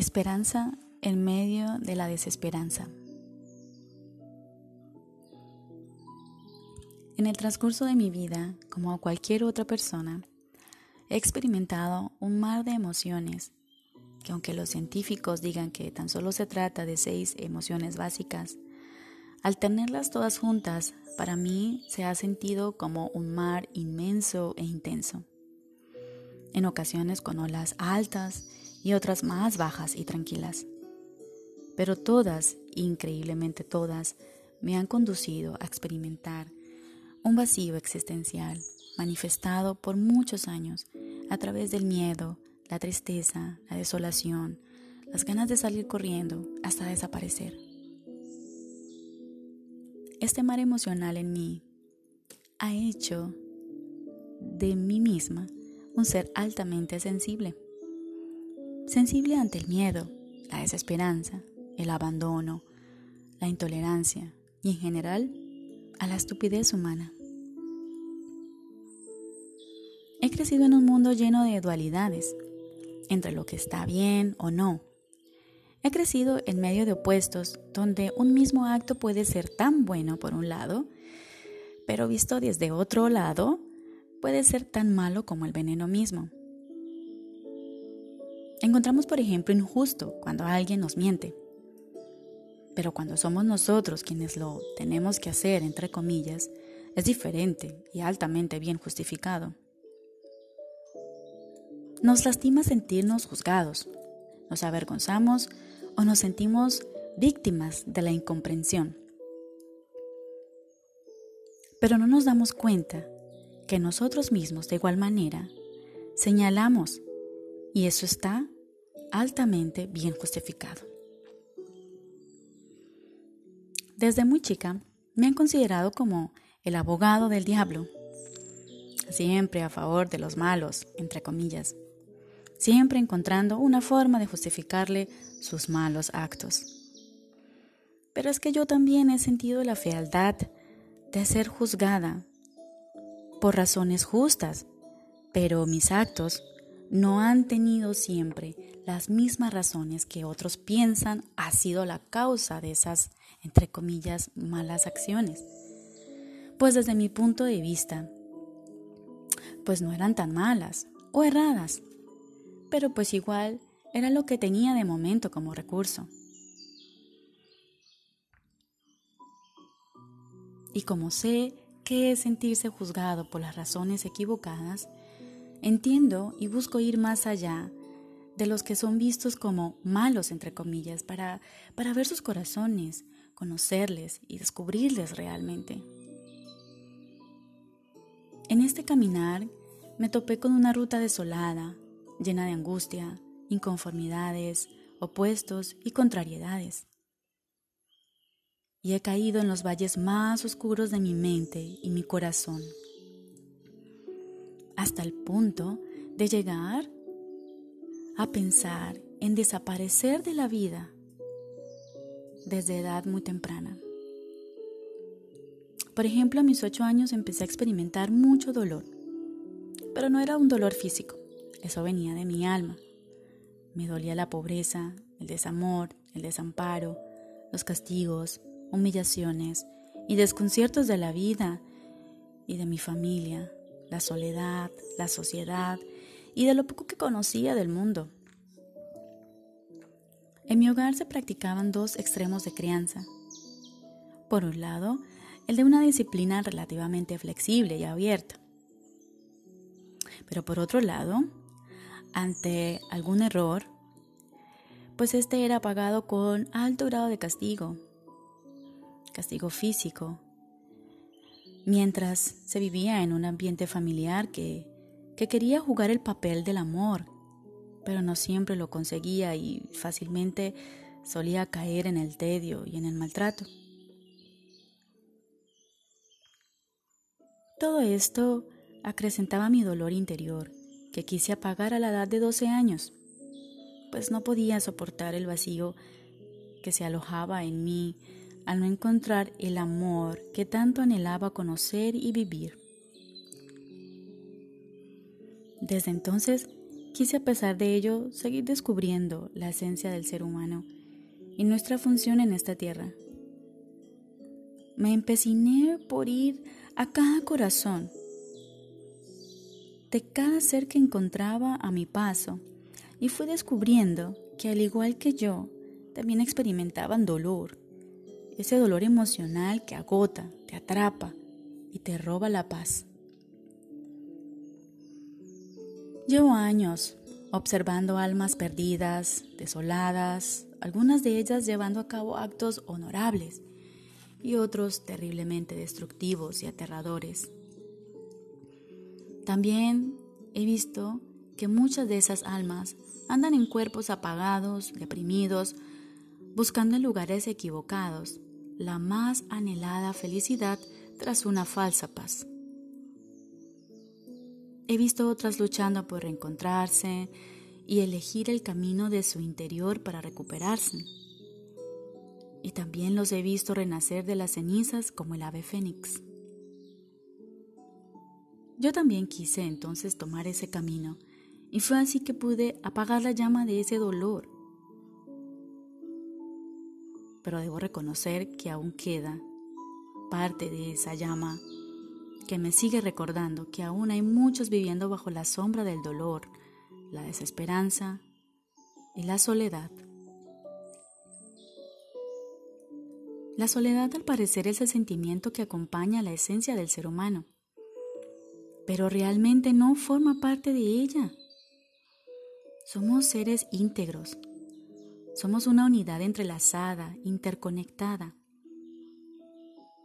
Esperanza en medio de la desesperanza. En el transcurso de mi vida, como cualquier otra persona, he experimentado un mar de emociones que aunque los científicos digan que tan solo se trata de seis emociones básicas, al tenerlas todas juntas, para mí se ha sentido como un mar inmenso e intenso. En ocasiones con olas altas y otras más bajas y tranquilas. Pero todas, increíblemente todas, me han conducido a experimentar un vacío existencial manifestado por muchos años a través del miedo, la tristeza, la desolación, las ganas de salir corriendo hasta desaparecer. Este mar emocional en mí ha hecho de mí misma un ser altamente sensible. Sensible ante el miedo, la desesperanza, el abandono, la intolerancia y en general a la estupidez humana. He crecido en un mundo lleno de dualidades entre lo que está bien o no. He crecido en medio de opuestos donde un mismo acto puede ser tan bueno por un lado, pero visto desde otro lado, puede ser tan malo como el veneno mismo. Encontramos, por ejemplo, injusto cuando alguien nos miente. Pero cuando somos nosotros quienes lo tenemos que hacer, entre comillas, es diferente y altamente bien justificado. Nos lastima sentirnos juzgados, nos avergonzamos o nos sentimos víctimas de la incomprensión. Pero no nos damos cuenta que nosotros mismos de igual manera señalamos y eso está altamente bien justificado. Desde muy chica me han considerado como el abogado del diablo, siempre a favor de los malos, entre comillas siempre encontrando una forma de justificarle sus malos actos. Pero es que yo también he sentido la fealdad de ser juzgada por razones justas, pero mis actos no han tenido siempre las mismas razones que otros piensan ha sido la causa de esas, entre comillas, malas acciones. Pues desde mi punto de vista, pues no eran tan malas o erradas, pero pues igual era lo que tenía de momento como recurso. Y como sé qué es sentirse juzgado por las razones equivocadas, entiendo y busco ir más allá de los que son vistos como malos, entre comillas, para, para ver sus corazones, conocerles y descubrirles realmente. En este caminar me topé con una ruta desolada, llena de angustia, inconformidades, opuestos y contrariedades. Y he caído en los valles más oscuros de mi mente y mi corazón, hasta el punto de llegar a pensar en desaparecer de la vida desde edad muy temprana. Por ejemplo, a mis ocho años empecé a experimentar mucho dolor, pero no era un dolor físico, eso venía de mi alma. Me dolía la pobreza, el desamor, el desamparo, los castigos, humillaciones y desconciertos de la vida y de mi familia, la soledad, la sociedad y de lo poco que conocía del mundo. En mi hogar se practicaban dos extremos de crianza. Por un lado, el de una disciplina relativamente flexible y abierta. Pero por otro lado, ante algún error, pues este era pagado con alto grado de castigo, castigo físico, mientras se vivía en un ambiente familiar que, que quería jugar el papel del amor, pero no siempre lo conseguía y fácilmente solía caer en el tedio y en el maltrato. Todo esto acrecentaba mi dolor interior que quise apagar a la edad de 12 años, pues no podía soportar el vacío que se alojaba en mí al no encontrar el amor que tanto anhelaba conocer y vivir. Desde entonces quise a pesar de ello seguir descubriendo la esencia del ser humano y nuestra función en esta tierra. Me empeciné por ir a cada corazón, de cada ser que encontraba a mi paso, y fui descubriendo que al igual que yo, también experimentaban dolor, ese dolor emocional que agota, te atrapa y te roba la paz. Llevo años observando almas perdidas, desoladas, algunas de ellas llevando a cabo actos honorables y otros terriblemente destructivos y aterradores. También he visto que muchas de esas almas andan en cuerpos apagados, deprimidos, buscando en lugares equivocados la más anhelada felicidad tras una falsa paz. He visto otras luchando por reencontrarse y elegir el camino de su interior para recuperarse. Y también los he visto renacer de las cenizas como el ave fénix. Yo también quise entonces tomar ese camino y fue así que pude apagar la llama de ese dolor. Pero debo reconocer que aún queda parte de esa llama que me sigue recordando que aún hay muchos viviendo bajo la sombra del dolor, la desesperanza y la soledad. La soledad al parecer es el sentimiento que acompaña la esencia del ser humano, pero realmente no forma parte de ella. Somos seres íntegros, somos una unidad entrelazada, interconectada,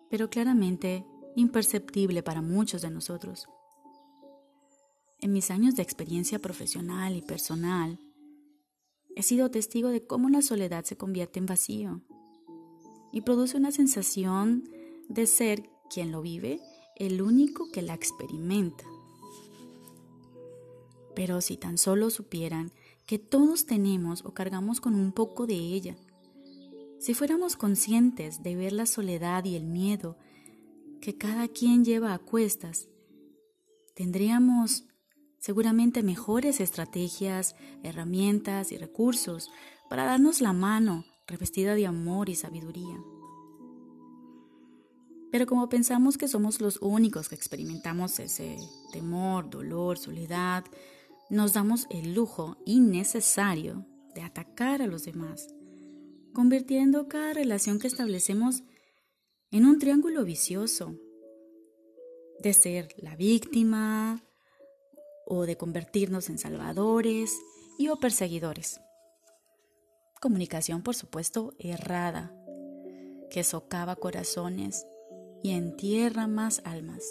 pero claramente imperceptible para muchos de nosotros. En mis años de experiencia profesional y personal, he sido testigo de cómo la soledad se convierte en vacío y produce una sensación de ser quien lo vive el único que la experimenta. Pero si tan solo supieran que todos tenemos o cargamos con un poco de ella, si fuéramos conscientes de ver la soledad y el miedo que cada quien lleva a cuestas, tendríamos seguramente mejores estrategias, herramientas y recursos para darnos la mano revestida de amor y sabiduría. Pero como pensamos que somos los únicos que experimentamos ese temor, dolor, soledad, nos damos el lujo innecesario de atacar a los demás, convirtiendo cada relación que establecemos en un triángulo vicioso de ser la víctima o de convertirnos en salvadores y o perseguidores. Comunicación, por supuesto, errada, que socava corazones y entierra más almas.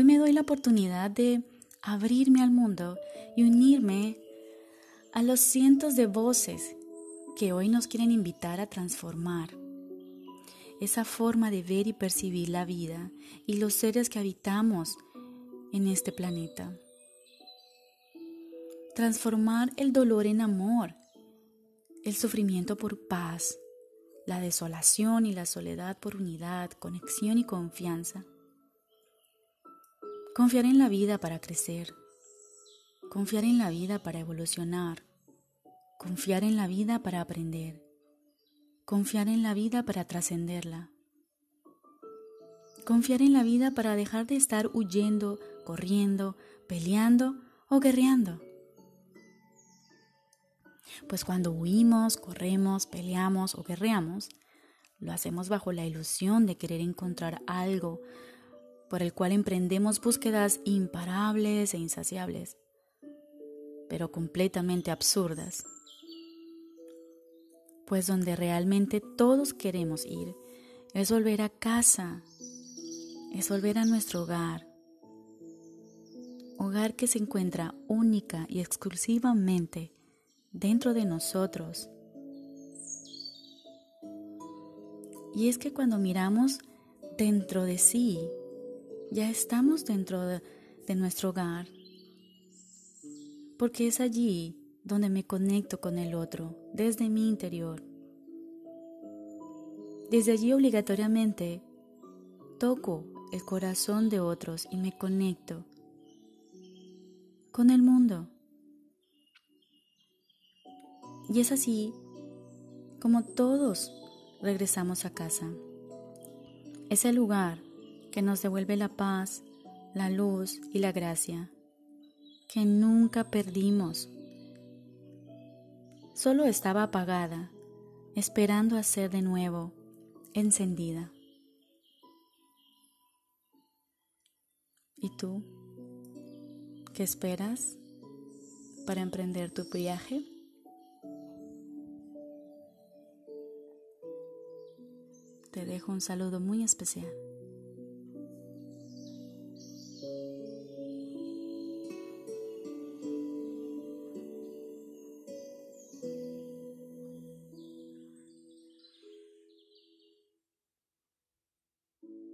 Hoy me doy la oportunidad de abrirme al mundo y unirme a los cientos de voces que hoy nos quieren invitar a transformar esa forma de ver y percibir la vida y los seres que habitamos en este planeta. Transformar el dolor en amor, el sufrimiento por paz, la desolación y la soledad por unidad, conexión y confianza. Confiar en la vida para crecer, confiar en la vida para evolucionar, Confiar en la vida para aprender. Confiar en la vida para trascenderla. Confiar en la vida para dejar de estar huyendo, corriendo, peleando o guerreando. Pues cuando huimos, corremos, peleamos o guerreamos, lo hacemos bajo la ilusión de querer encontrar algo por el cual emprendemos búsquedas imparables e insaciables, pero completamente absurdas pues donde realmente todos queremos ir es volver a casa, es volver a nuestro hogar, hogar que se encuentra única y exclusivamente dentro de nosotros. Y es que cuando miramos dentro de sí, ya estamos dentro de, nuestro hogar, porque es allí donde me conecto con el otro desde mi interior. Desde allí obligatoriamente toco el corazón de otros y me conecto con el mundo. Y es así como todos regresamos a casa. Ese lugar que nos devuelve la paz, la luz y la gracia que nunca perdimos. Solo estaba apagada, esperando a ser de nuevo encendida. ¿Y tú? ¿Qué esperas para emprender tu viaje? Te dejo un saludo muy especial.